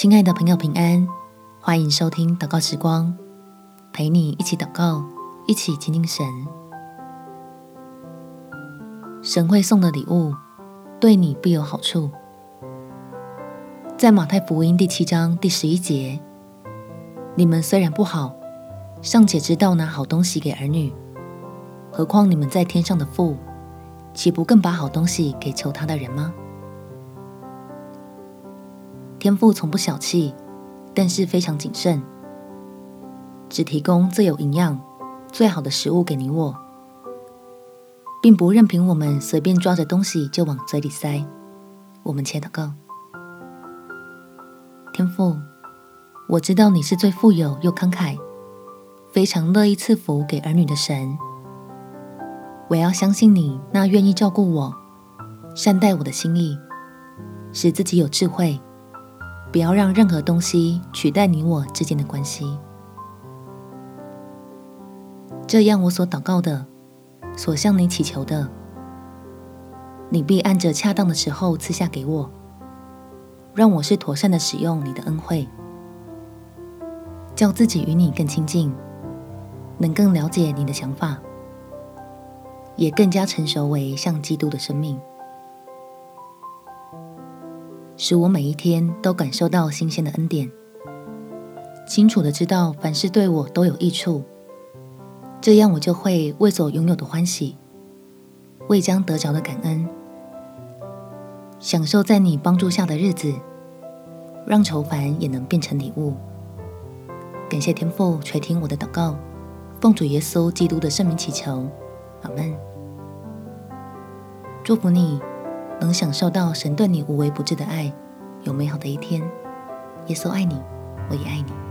亲爱的朋友，平安，欢迎收听祷告时光，陪你一起祷告，一起亲近神。神会送的礼物，对你必有好处。在马太福音第七章第十一节，你们虽然不好，尚且知道拿好东西给儿女，何况你们在天上的父，岂不更把好东西给求他的人吗？天父从不小气，但是非常谨慎，只提供最有营养、最好的食物给你我，并不任凭我们随便抓着东西就往嘴里塞。我们且祷告：天父，我知道你是最富有又慷慨，非常乐意赐福给儿女的神。我要相信你那愿意照顾我、善待我的心意，使自己有智慧。不要让任何东西取代你我之间的关系，这样我所祷告的、所向你祈求的，你必按着恰当的时候赐下给我，让我是妥善的使用你的恩惠，叫自己与你更亲近，能更了解你的想法，也更加成熟为像基督的生命。使我每一天都感受到新鲜的恩典，清楚的知道凡事对我都有益处，这样我就会为所拥有的欢喜，为将得着的感恩，享受在你帮助下的日子，让愁烦也能变成礼物。感谢天父垂听我的祷告，奉主耶稣基督的圣名祈求，阿门。祝福你。能享受到神对你无微不至的爱，有美好的一天。耶稣爱你，我也爱你。